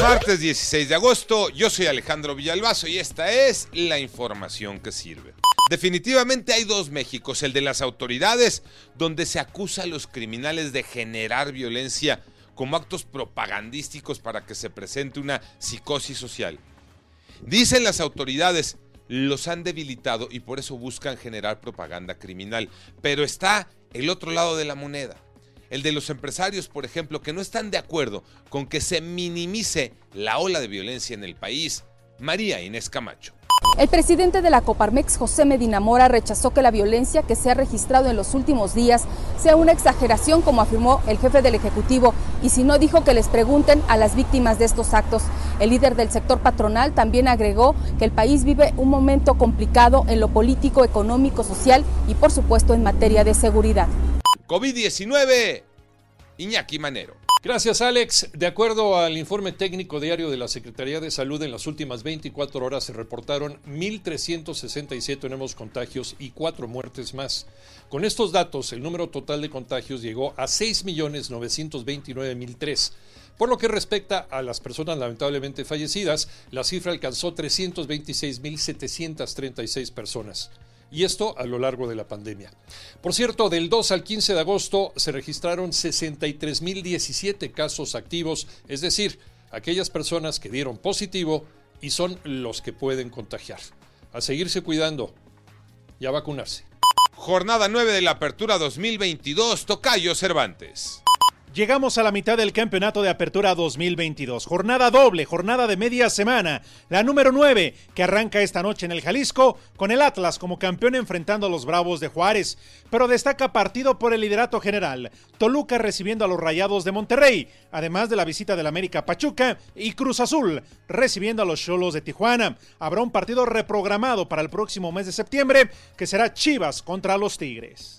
Martes 16 de agosto, yo soy Alejandro Villalbazo y esta es la información que sirve. Definitivamente hay dos Méxicos, el de las autoridades, donde se acusa a los criminales de generar violencia como actos propagandísticos para que se presente una psicosis social. Dicen las autoridades, los han debilitado y por eso buscan generar propaganda criminal. Pero está el otro lado de la moneda el de los empresarios, por ejemplo, que no están de acuerdo con que se minimice la ola de violencia en el país. María Inés Camacho. El presidente de la Coparmex, José Medina Mora, rechazó que la violencia que se ha registrado en los últimos días sea una exageración, como afirmó el jefe del Ejecutivo, y si no dijo que les pregunten a las víctimas de estos actos. El líder del sector patronal también agregó que el país vive un momento complicado en lo político, económico, social y por supuesto en materia de seguridad. COVID-19, Iñaki Manero. Gracias, Alex. De acuerdo al informe técnico diario de la Secretaría de Salud, en las últimas 24 horas se reportaron 1.367 nuevos contagios y cuatro muertes más. Con estos datos, el número total de contagios llegó a 6.929.003. Por lo que respecta a las personas lamentablemente fallecidas, la cifra alcanzó 326.736 personas y esto a lo largo de la pandemia. Por cierto, del 2 al 15 de agosto se registraron 63.017 casos activos, es decir, aquellas personas que dieron positivo y son los que pueden contagiar. A seguirse cuidando y a vacunarse. Jornada 9 de la Apertura 2022, Tocayo Cervantes. Llegamos a la mitad del campeonato de apertura 2022. Jornada doble, jornada de media semana. La número 9, que arranca esta noche en el Jalisco, con el Atlas como campeón enfrentando a los Bravos de Juárez. Pero destaca partido por el liderato general. Toluca recibiendo a los Rayados de Monterrey, además de la visita del América Pachuca y Cruz Azul recibiendo a los Cholos de Tijuana. Habrá un partido reprogramado para el próximo mes de septiembre, que será Chivas contra los Tigres.